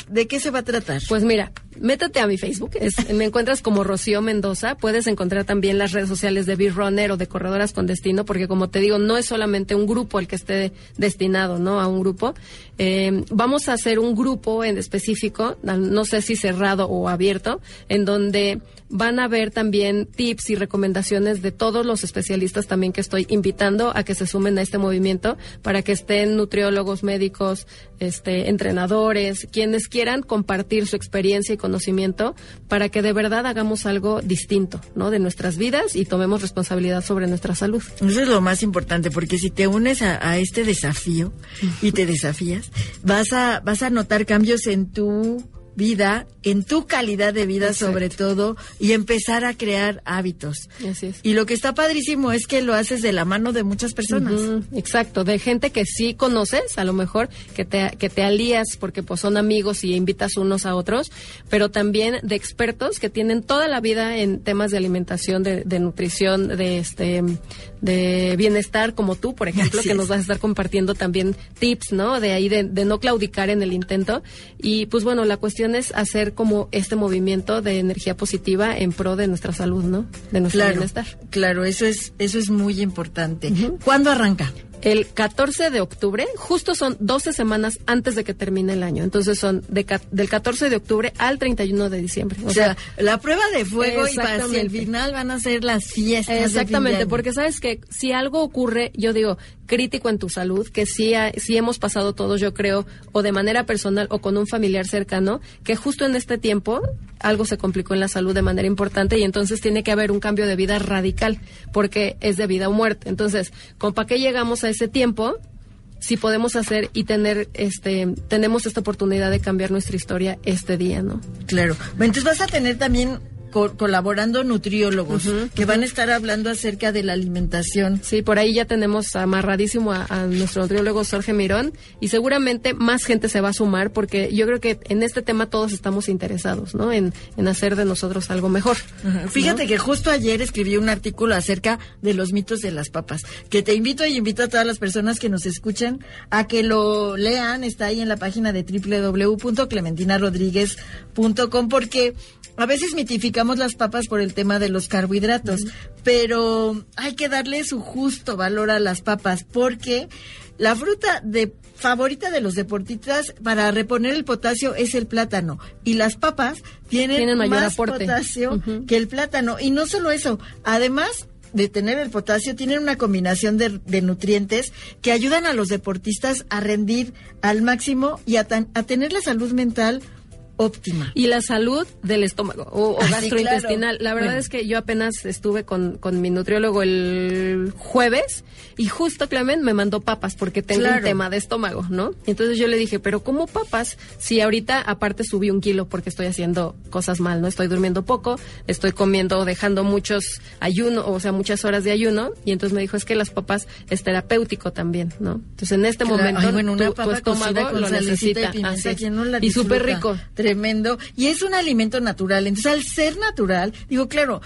¿De qué se va a tratar? Pues mira, métete a mi Facebook, es- me encuentras como Rocío Mendoza, puedes encontrar también las redes sociales de Beer Runner o de Corredoras con Destino, porque como te digo, no es solamente un grupo el que esté destinado, ¿no? A un grupo. Eh, vamos a hacer un grupo en específico, no sé si cerrado o abierto, en donde van a ver también tips y recomendaciones de todos los especialistas también que estoy invitando a que se sumen a este movimiento para que estén nutriólogos, médicos, este, entrenadores, quienes quieran compartir su experiencia y conocimiento para que de verdad hagamos algo distinto, ¿no? De nuestras vidas y tomemos responsabilidad sobre nuestra salud. Eso es lo más importante, porque si te unes a, a este desafío y te desafías, vas a, vas a notar cambios en tu vida, en tu calidad de vida Exacto. sobre todo, y empezar a crear hábitos. Así es. Y lo que está padrísimo es que lo haces de la mano de muchas personas. Exacto, de gente que sí conoces, a lo mejor que te, que te alías porque pues son amigos y invitas unos a otros, pero también de expertos que tienen toda la vida en temas de alimentación, de, de nutrición, de este de bienestar como tú, por ejemplo, Así que es. nos vas a estar compartiendo también tips, ¿no? De ahí de, de no claudicar en el intento y pues bueno, la cuestión es hacer como este movimiento de energía positiva en pro de nuestra salud, ¿no? De nuestro Claro, bienestar. claro, eso es, eso es muy importante. ¿Cuándo arranca? El 14 de octubre, justo son 12 semanas antes de que termine el año. Entonces son de, del 14 de octubre al 31 de diciembre. O sea, la prueba de fuego y para el final van a ser las fiestas. Exactamente, porque sabes que si algo ocurre, yo digo, crítico en tu salud, que sí, ha- hemos pasado todos, yo creo, o de manera personal o con un familiar cercano, que justo en este tiempo algo se complicó en la salud de manera importante y entonces tiene que haber un cambio de vida radical, porque es de vida o muerte. Entonces, ¿con qué llegamos a ese tiempo? si podemos hacer y tener, este, tenemos esta oportunidad de cambiar nuestra historia este día, ¿no? Claro. Entonces vas a tener también co- colaborando nutriólogos que van a estar hablando acerca de la alimentación. Sí, por ahí ya tenemos amarradísimo a, a nuestro nutriólogo Jorge Mirón y seguramente más gente se va a sumar porque yo creo que en este tema todos estamos interesados, ¿no? En, en hacer de nosotros algo mejor. Fíjate que justo ayer escribí un artículo acerca de los mitos de las papas, que te invito y invito a todas las personas que nos escuchan a que lo lean, está ahí en la página de www.clementinarodríguez.com porque a veces mitificamos las papas por el tema de los carbohidratos, pero hay que darle su justo valor a las papas porque la fruta de favorita de los deportistas para reponer el potasio es el plátano y las papas tienen, Tienen mayor más aporte. potasio que el plátano. Y no solo eso, además de tener el potasio, tienen una combinación de, de nutrientes que ayudan a los deportistas a rendir al máximo y a, tan- a tener la salud mental óptima. Y la salud del estómago o, o Ah, sí, gastrointestinal. claro. La verdad Bueno. es que yo apenas estuve con, con mi nutriólogo el jueves y justo Clement me mandó papas porque tengo Claro. un tema de estómago, ¿no? Entonces yo le dije, pero ¿cómo papas? Si ahorita aparte subí un kilo porque estoy haciendo cosas mal, ¿no? Estoy durmiendo poco, estoy comiendo, dejando muchos ayuno, o sea, muchas horas de ayuno. Y entonces me dijo, es que las papas es terapéutico también, ¿no? Entonces en este Claro. momento Ay, bueno, una tu, papa estómago con lo necesita. y pimienta, Así es. ¿quién no la y súper rico. Tremendo. Y es un alimento natural. Entonces, al ser natural, digo, claro,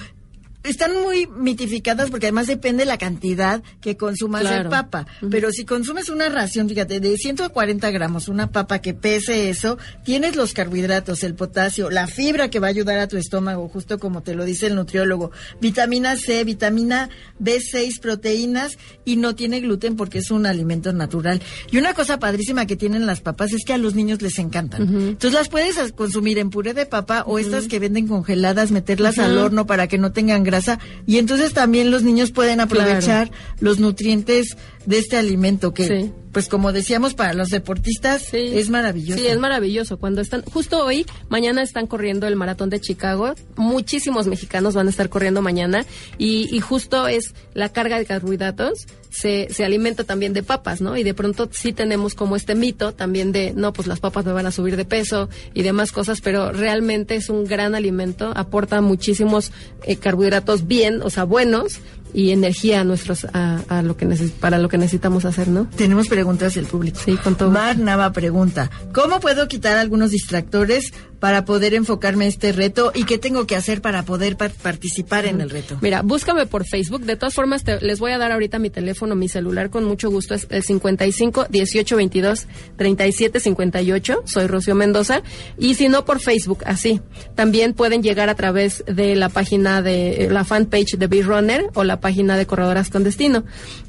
están muy mitificadas porque además depende la cantidad que consumas de Claro. papa. Pero si consumes una ración, fíjate, de 140 gramos, una papa que pese eso, tienes los carbohidratos, el potasio, la fibra que va a ayudar a tu estómago, justo como te lo dice el nutriólogo, vitamina C, vitamina B6, proteínas y no tiene gluten porque es un alimento natural. Y una cosa padrísima que tienen las papas es que a los niños les encantan. Entonces las puedes consumir en puré de papa o estas que venden congeladas, meterlas al horno para que no tengan grasa. Y entonces también los niños pueden aprovechar los nutrientes de este alimento que Sí. pues como decíamos para los deportistas Sí. es maravilloso. Sí, es maravilloso. Cuando están, justo hoy, mañana están corriendo el maratón de Chicago. Muchísimos mexicanos van a estar corriendo mañana. Y, y justo es la carga de carbohidratos. Se, se alimenta también de papas, ¿no? Y de pronto sí tenemos como este mito también de, no, pues las papas me van a subir de peso y demás cosas, pero realmente es un gran alimento, aporta muchísimos eh, carbohidratos bien, o sea, buenos y energía a nuestros, a, a lo que neces- para lo que necesitamos hacer, ¿no? Tenemos preguntas del público. Sí, con todo. Mar Nava pregunta, ¿cómo puedo quitar algunos distractores para poder enfocarme en este reto y qué tengo que hacer para poder par- participar en el reto? Mira, búscame por Facebook. De todas formas, te- les voy a dar ahorita mi teléfono, mi celular, con mucho gusto. Es el 55 18 22 37 58. Soy Rocío Mendoza. Y si no, por Facebook, así. También pueden llegar a través de la página de eh, la fanpage de Bee Runner o la página de Corredoras con Destino.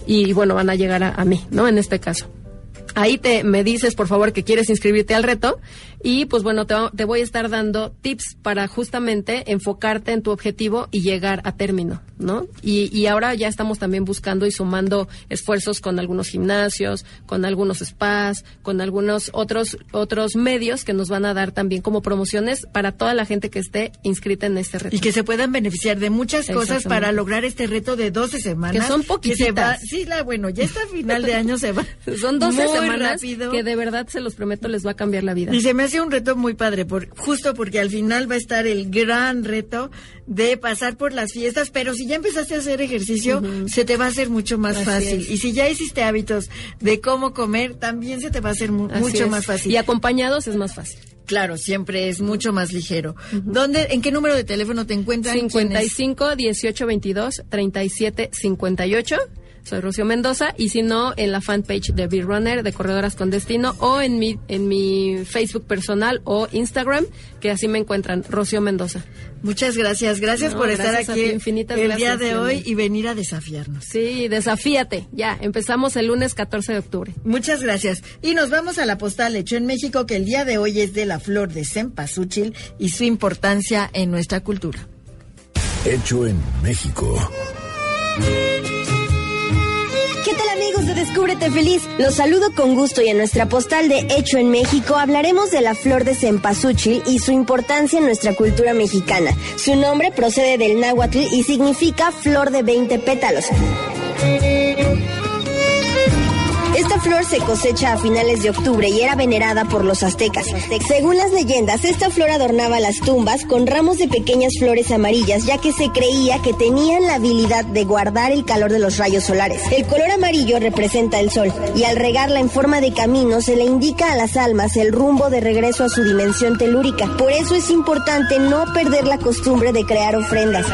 Y bueno, van a llegar a, a mí, ¿no? En este caso. Ahí te me dices, por favor, que quieres inscribirte al reto y pues bueno, te, va- te voy a estar dando tips para justamente enfocarte en tu objetivo y llegar a término, ¿no? Y, y ahora ya estamos también buscando y sumando esfuerzos con algunos gimnasios, con algunos spas, con algunos otros otros medios que nos van a dar también como promociones para toda la gente que esté inscrita en este reto. Y que se puedan beneficiar de muchas cosas para lograr este reto de 12 semanas. Que son se va- poquititas. sí, la, bueno, ya está final de año se va. [laughs] Son 12 muy semanas rápido. que de verdad se los prometo les va a cambiar la vida. Y se me hace un reto muy padre, por, justo porque al final va a estar el gran reto de pasar por las fiestas, pero si ya empezaste a hacer ejercicio, se te va a hacer mucho más Así fácil. es. Y si ya hiciste hábitos de cómo comer, también se te va a hacer mu- Así mucho es. más fácil. Y acompañados es más fácil. Claro, siempre es mucho más ligero. ¿Dónde, ¿En qué número de teléfono te encuentran? ¿Quiénes? 55 18 22 37 58. Soy Rocío Mendoza y si no en la fanpage de Beer Runner de Corredoras con Destino o en mi en mi Facebook personal o Instagram que así me encuentran Rocío Mendoza. Muchas gracias. Gracias No, por estar gracias aquí infinitas el gracias, día de hoy y venir a desafiarnos. Sí, desafíate. Ya, empezamos el lunes 14 de octubre. Muchas gracias. Y nos vamos a la postal hecho en México, que el día de hoy es de la flor de cempasúchil y su importancia en nuestra cultura. Hecho en México. ¿Qué tal amigos de Descúbrete Feliz? Los saludo con gusto y en nuestra postal de Hecho en México hablaremos de la flor de cempasúchil y su importancia en nuestra cultura mexicana. Su nombre procede del náhuatl y significa flor de 20 pétalos. Esta flor se cosecha a finales de octubre y era venerada por los aztecas. Según las leyendas, esta flor adornaba las tumbas con ramos de pequeñas flores amarillas, ya que se creía que tenían la habilidad de guardar el calor de los rayos solares. El color amarillo representa el sol y al regarla en forma de camino se le indica a las almas el rumbo de regreso a su dimensión telúrica. Por eso es importante no perder la costumbre de crear ofrendas.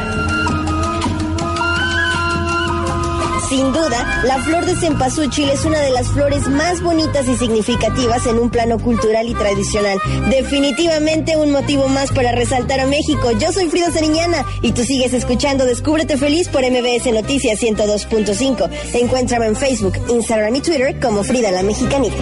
Sin duda, la flor de cempasúchil es una de las flores más bonitas y significativas en un plano cultural y tradicional. Definitivamente un motivo más para resaltar a México. Yo soy Frida Seriñana y tú sigues escuchando Descúbrete Feliz por MBS Noticias 102.5. Encuéntrame en Facebook, Instagram y Twitter como Frida la Mexicanita.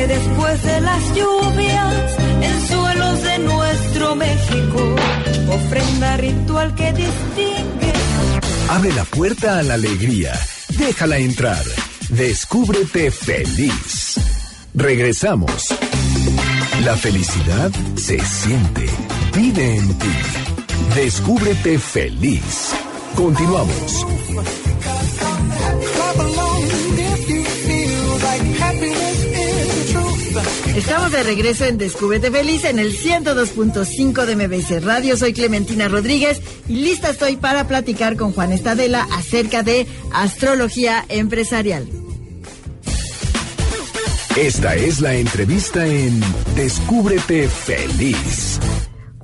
Florece después de las lluvias en suelos de nuestro México, ofrenda ritual que distingue. Abre la puerta a la alegría. Déjala entrar. Descúbrete feliz. Regresamos. La felicidad se siente. Vive en ti. Descúbrete feliz. Continuamos. Estamos de regreso en Descúbrete Feliz en el 102.5 de MBC Radio. Soy Clementina Rodríguez y lista estoy para platicar con Juan Estadela acerca de astrología empresarial. Esta es la entrevista en Descúbrete feliz.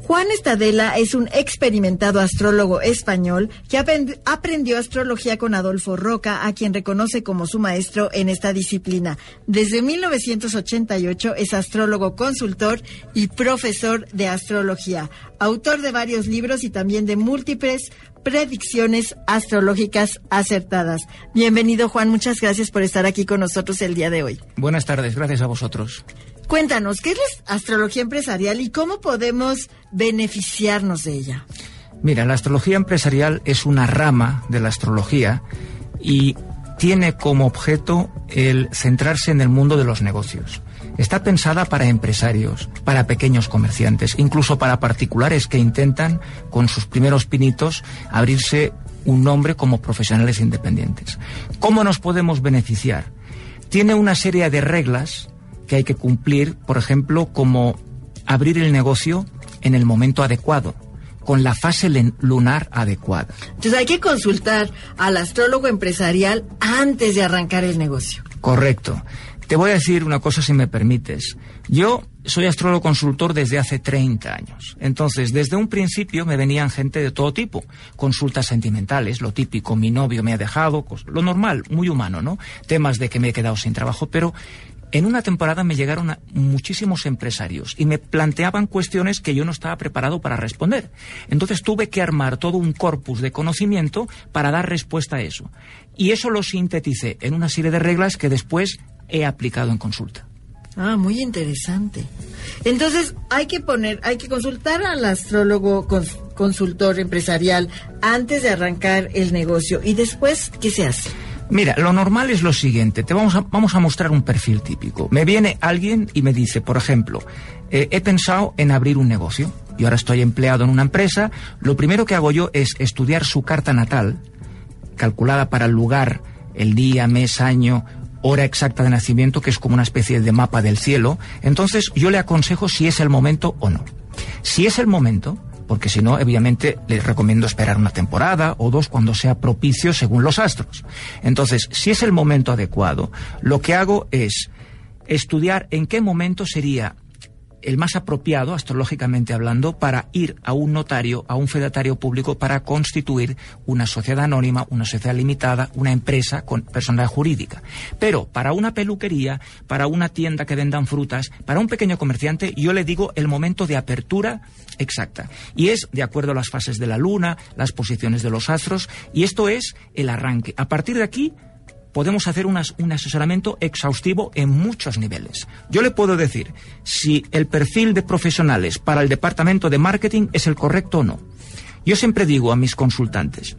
Juan Estadela es un experimentado astrólogo español que aprend- aprendió astrología con Adolfo Roca, a quien reconoce como su maestro en esta disciplina. Desde 1988 es astrólogo consultor y profesor de astrología, autor de varios libros y también de múltiples predicciones astrológicas acertadas. Bienvenido Juan, muchas gracias por estar aquí con nosotros el día de hoy. Buenas tardes, gracias a vosotros. Cuéntanos, ¿qué es la astrología empresarial y cómo podemos beneficiarnos de ella? Mira, la astrología empresarial es una rama de la astrología y tiene como objeto el centrarse en el mundo de los negocios. Está pensada para empresarios, para pequeños comerciantes, incluso para particulares que intentan, con sus primeros pinitos, abrirse un nombre como profesionales independientes. ¿Cómo nos podemos beneficiar? Tiene una serie de reglas que hay que cumplir, por ejemplo, como abrir el negocio en el momento adecuado, con la fase lunar adecuada. Entonces hay que consultar al astrólogo empresarial antes de arrancar el negocio. Correcto. Te voy a decir una cosa si me permites. Yo soy astrólogo consultor desde hace 30 años. Entonces, desde un principio me venían gente de todo tipo. Consultas sentimentales, lo típico, mi novio me ha dejado, lo normal, muy humano, ¿no? Temas de que me he quedado sin trabajo, pero en una temporada me llegaron muchísimos empresarios y me planteaban cuestiones que yo no estaba preparado para responder. Entonces tuve que armar todo un corpus de conocimiento para dar respuesta a eso. Y eso lo sinteticé en una serie de reglas que después he aplicado en consulta. Ah, muy interesante. Entonces hay que poner, hay que consultar al astrólogo cons- consultor empresarial antes de arrancar el negocio y después, ¿qué se hace? Mira, lo normal es lo siguiente. Te vamos a, vamos a mostrar un perfil típico. Me viene alguien y me dice, por ejemplo, eh, he pensado en abrir un negocio. Y ahora estoy empleado en una empresa. Lo primero que hago yo es estudiar su carta natal, calculada para el lugar, el día, mes, año, hora exacta de nacimiento, que es como una especie de mapa del cielo. Entonces yo le aconsejo si es el momento o no. Si es el momento, porque si no, obviamente, les recomiendo esperar una temporada o dos cuando sea propicio según los astros. Entonces, si es el momento adecuado, lo que hago es estudiar en qué momento sería el más apropiado, astrológicamente hablando, para ir a un notario, a un fedatario público, para constituir una sociedad anónima, una sociedad limitada, una empresa con personalidad jurídica. Pero para una peluquería, para una tienda que vendan frutas, para un pequeño comerciante, yo le digo el momento de apertura exacta. Y es de acuerdo a las fases de la luna, las posiciones de los astros, y esto es el arranque. A partir de aquí, podemos hacer un asesoramiento exhaustivo en muchos niveles. Yo le puedo decir si el perfil de profesionales para el departamento de marketing es el correcto o no. Yo siempre digo a mis consultantes,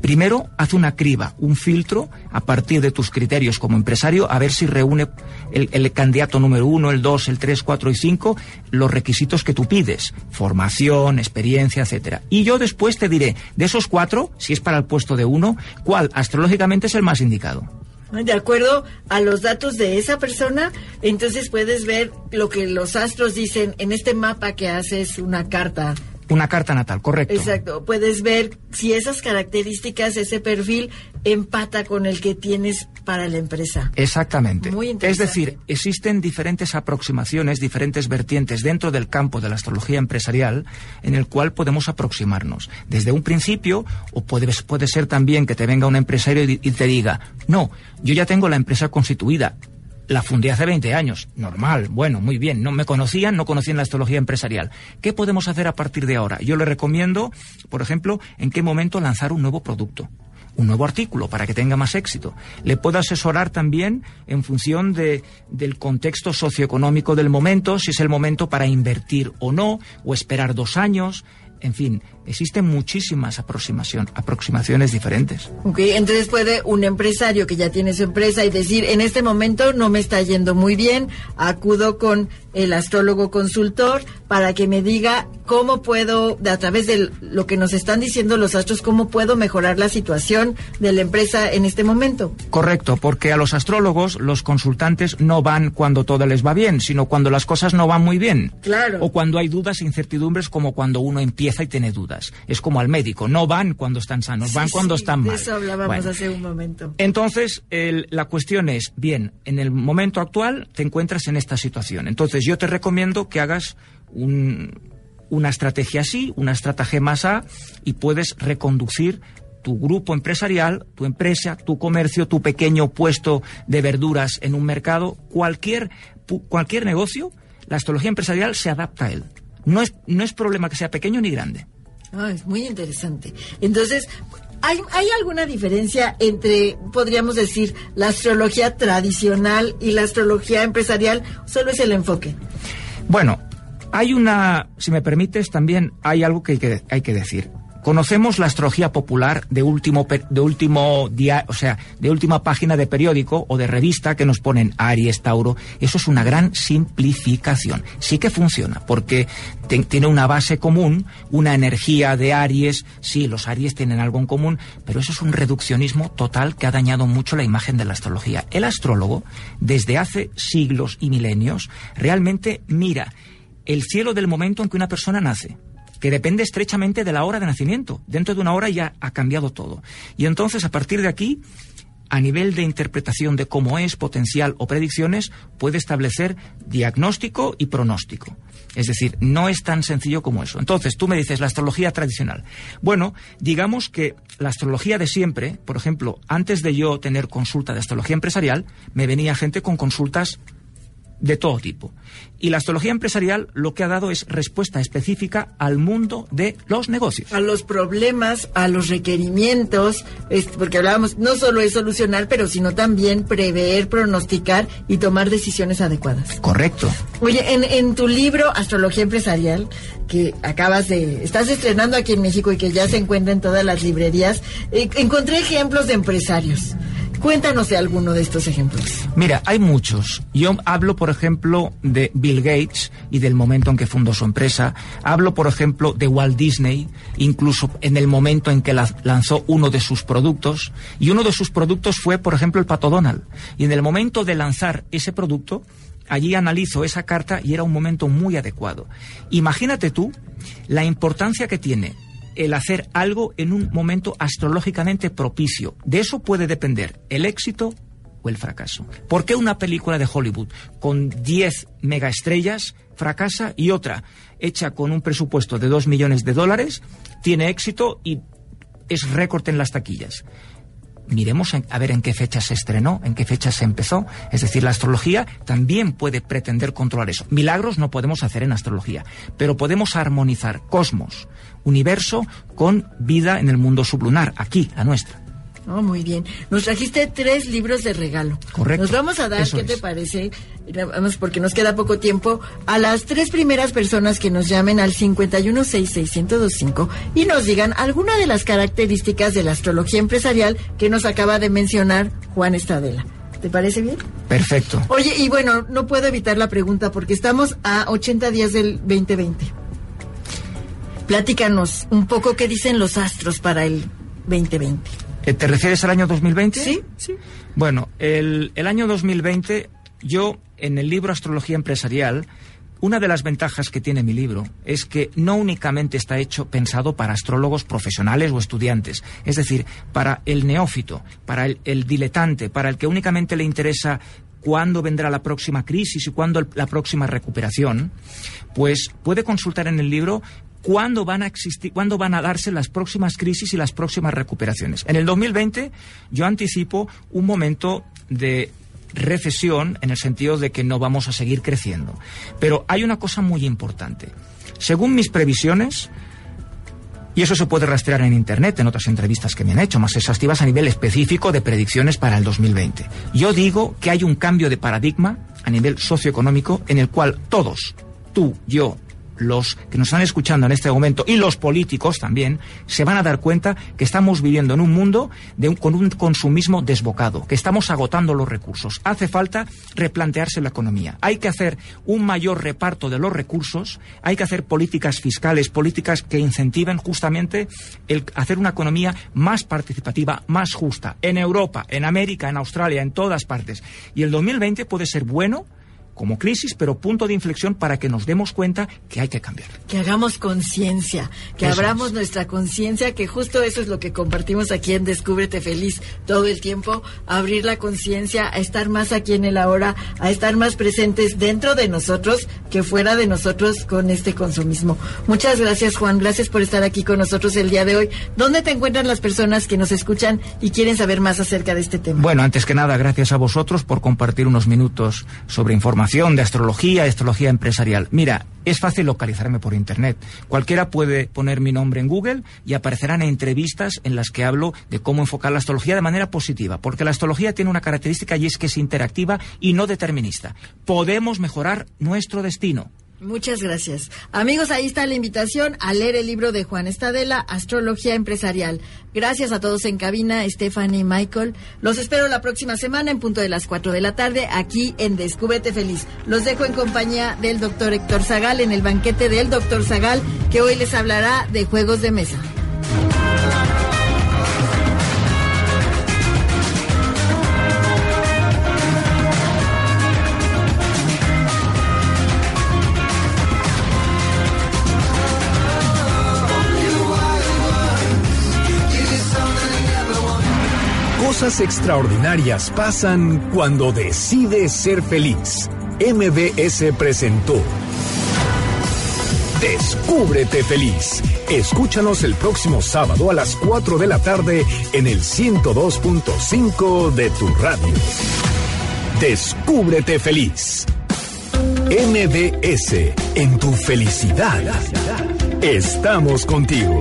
Primero, haz una criba, un filtro a partir de tus criterios como empresario, a ver si reúne el, el candidato número uno, el dos, el tres, cuatro y cinco, los requisitos que tú pides. Formación, experiencia, etcétera. Y yo después te diré, de esos cuatro, si es para el puesto de uno, cuál astrológicamente es el más indicado. De acuerdo a los datos de esa persona, entonces puedes ver lo que los astros dicen en este mapa que haces una carta. Una carta natal, correcto. Exacto. Puedes ver si esas características, ese perfil, empata con el que tienes para la empresa. Exactamente. Muy es decir, existen diferentes aproximaciones, diferentes vertientes dentro del campo de la astrología empresarial en el cual podemos aproximarnos. Desde un principio, o puede, puede ser también que te venga un empresario y te diga, no, yo ya tengo la empresa constituida. La fundé hace 20 años. Normal, bueno, muy bien. No me conocían, no conocían la astrología empresarial. ¿Qué podemos hacer a partir de ahora? Yo le recomiendo, por ejemplo, en qué momento lanzar un nuevo producto un nuevo artículo para que tenga más éxito. Le puedo asesorar también en función de, del contexto socioeconómico del momento, si es el momento para invertir o no, o esperar dos años. En fin, existen muchísimas aproximación, aproximaciones diferentes. Ok, entonces puede un empresario que ya tiene su empresa y decir, en este momento no me está yendo muy bien, acudo con el astrólogo consultor para que me diga cómo puedo, a través de lo que nos están diciendo los astros, cómo puedo mejorar la situación de la empresa en este momento. Correcto, porque a los astrólogos, los consultantes no van cuando todo les va bien, sino cuando las cosas no van muy bien. Claro. O cuando hay dudas e incertidumbres, como cuando uno empieza y tiene dudas. Es como al médico, no van cuando están sanos, van cuando sí, están de mal. eso hablábamos Bueno. hace un momento. Entonces, el- la cuestión es, bien, en el momento actual te encuentras en esta situación. Entonces, yo te recomiendo que hagas un- una estrategia así, una estrategia más A, y puedes reconducir tu grupo empresarial, tu empresa, tu comercio, tu pequeño puesto de verduras en un mercado, cualquier, cualquier negocio, la astrología empresarial se adapta a él. No es, no es problema que sea pequeño ni grande. Ah, es muy interesante. Entonces, ¿hay, ¿hay alguna diferencia entre, podríamos decir, la astrología tradicional y la astrología empresarial? Solo es el enfoque. Bueno, hay una, si me permites, también hay algo que hay que, hay que decir. Conocemos la astrología popular de último, de último día, o sea, de última página de periódico o de revista que nos ponen Aries, Tauro. Eso es una gran simplificación. Sí que funciona, porque tiene una base común, una energía de Aries. Sí, los Aries tienen algo en común, pero eso es un reduccionismo total que ha dañado mucho la imagen de la astrología. El astrólogo, desde hace siglos y milenios, realmente mira el cielo del momento en que una persona nace que depende estrechamente de la hora de nacimiento. Dentro de una hora ya ha cambiado todo. Y entonces, a partir de aquí, a nivel de interpretación de cómo es, potencial o predicciones, puede establecer diagnóstico y pronóstico. Es decir, no es tan sencillo como eso. Entonces, tú me dices la astrología tradicional. Bueno, digamos que la astrología de siempre, por ejemplo, antes de yo tener consulta de astrología empresarial, me venía gente con consultas de todo tipo. Y la astrología empresarial lo que ha dado es respuesta específica al mundo de los negocios. A los problemas, a los requerimientos, es- porque hablábamos, no solo es solucionar, pero sino también prever, pronosticar y tomar decisiones adecuadas. Correcto. Oye, en, en tu libro Astrología Empresarial, que acabas de, estás estrenando aquí en México y que ya se encuentra en todas las librerías, eh, encontré ejemplos de empresarios. Cuéntanos de alguno de estos ejemplos. Mira, hay muchos. Yo hablo, por ejemplo, de Bill Gates y del momento en que fundó su empresa. Hablo, por ejemplo, de Walt Disney, incluso en el momento en que la- lanzó uno de sus productos. Y uno de sus productos fue, por ejemplo, el Pato Donald. Y en el momento de lanzar ese producto, allí analizo esa carta y era un momento muy adecuado. Imagínate tú la importancia que tiene el hacer algo en un momento astrológicamente propicio. De eso puede depender el éxito o el fracaso. ¿Por qué una película de Hollywood con 10 megaestrellas fracasa y otra hecha con un presupuesto de 2 millones de dólares tiene éxito y es récord en las taquillas? miremos a ver en qué fecha se estrenó, en qué fecha se empezó. Es decir, la astrología también puede pretender controlar eso. Milagros no podemos hacer en astrología, pero podemos armonizar cosmos, universo, con vida en el mundo sublunar, aquí, la nuestra. Oh, muy bien. Nos trajiste tres libros de regalo. Correcto. Nos vamos a dar, Eso ¿qué te parece? Vamos, porque nos queda poco tiempo. A las tres primeras personas que nos llamen al 5166125 y nos digan alguna de las características de la astrología empresarial que nos acaba de mencionar Juan Estadela. ¿Te parece bien? Perfecto. Oye, y bueno, no puedo evitar la pregunta porque estamos a 80 días del 2020. Platícanos un poco qué dicen los astros para el 2020. Eh, ¿Te refieres al año 2020? Sí, sí. Bueno, el, el año 2020, yo en el libro Astrología Empresarial, una de las ventajas que tiene mi libro es que no únicamente está hecho pensado para astrólogos profesionales o estudiantes, es decir, para el neófito, para el, el diletante, para el que únicamente le interesa cuándo vendrá la próxima crisis y cuándo el- la próxima recuperación, pues puede consultar en el libro cuándo van a existir, cuándo van a darse las próximas crisis y las próximas recuperaciones. En el 2020 yo anticipo un momento de recesión en el sentido de que no vamos a seguir creciendo. Pero hay una cosa muy importante. Según mis previsiones, y eso se puede rastrear en Internet, en otras entrevistas que me han hecho, más exhaustivas a nivel específico de predicciones para el 2020. Yo digo que hay un cambio de paradigma a nivel socioeconómico en el cual todos, tú, yo, los que nos están escuchando en este momento y los políticos también, se van a dar cuenta que estamos viviendo en un mundo de un- con un consumismo desbocado, que estamos agotando los recursos. Hace falta replantearse la economía. Hay que hacer un mayor reparto de los recursos, hay que hacer políticas fiscales, políticas que incentiven justamente el hacer una economía más participativa, más justa, en Europa, en América, en Australia, en todas partes. Y el 2020 puede ser bueno como crisis, pero punto de inflexión para que nos demos cuenta que hay que cambiar. Que hagamos conciencia, que Eso abramos es. nuestra conciencia, que justo eso es lo que compartimos aquí en Descúbrete Feliz todo el tiempo, abrir la conciencia, a estar más aquí en el ahora, a estar más presentes dentro de nosotros que fuera de nosotros con este consumismo. Muchas gracias Juan, gracias por estar aquí con nosotros el día de hoy. ¿Dónde te encuentran las personas que nos escuchan y quieren saber más acerca de este tema? Bueno, antes que nada, gracias a vosotros por compartir unos minutos sobre información de astrología, astrología empresarial. Mira, es fácil localizarme por Internet. Cualquiera puede poner mi nombre en Google y aparecerán entrevistas en las que hablo de cómo enfocar la astrología de manera positiva, porque la astrología tiene una característica y es que es interactiva y no determinista. Podemos mejorar nuestro destino. Muchas gracias. Amigos, ahí está la invitación a leer el libro de Juan Estadela, Astrología Empresarial. Gracias a todos en cabina, Stephanie y Michael. Los espero la próxima semana en punto de las 4 de la tarde aquí en Descúbrete Feliz. Los dejo en compañía del doctor Héctor Zagal en el banquete del doctor Zagal, que hoy les hablará de juegos de mesa. Cosas extraordinarias pasan cuando decides ser feliz. MBS presentó Descúbrete feliz. Escúchanos el próximo sábado a las 4 de la tarde en el 102.5 de tu radio. Descúbrete feliz. MBS en tu felicidad. Estamos contigo.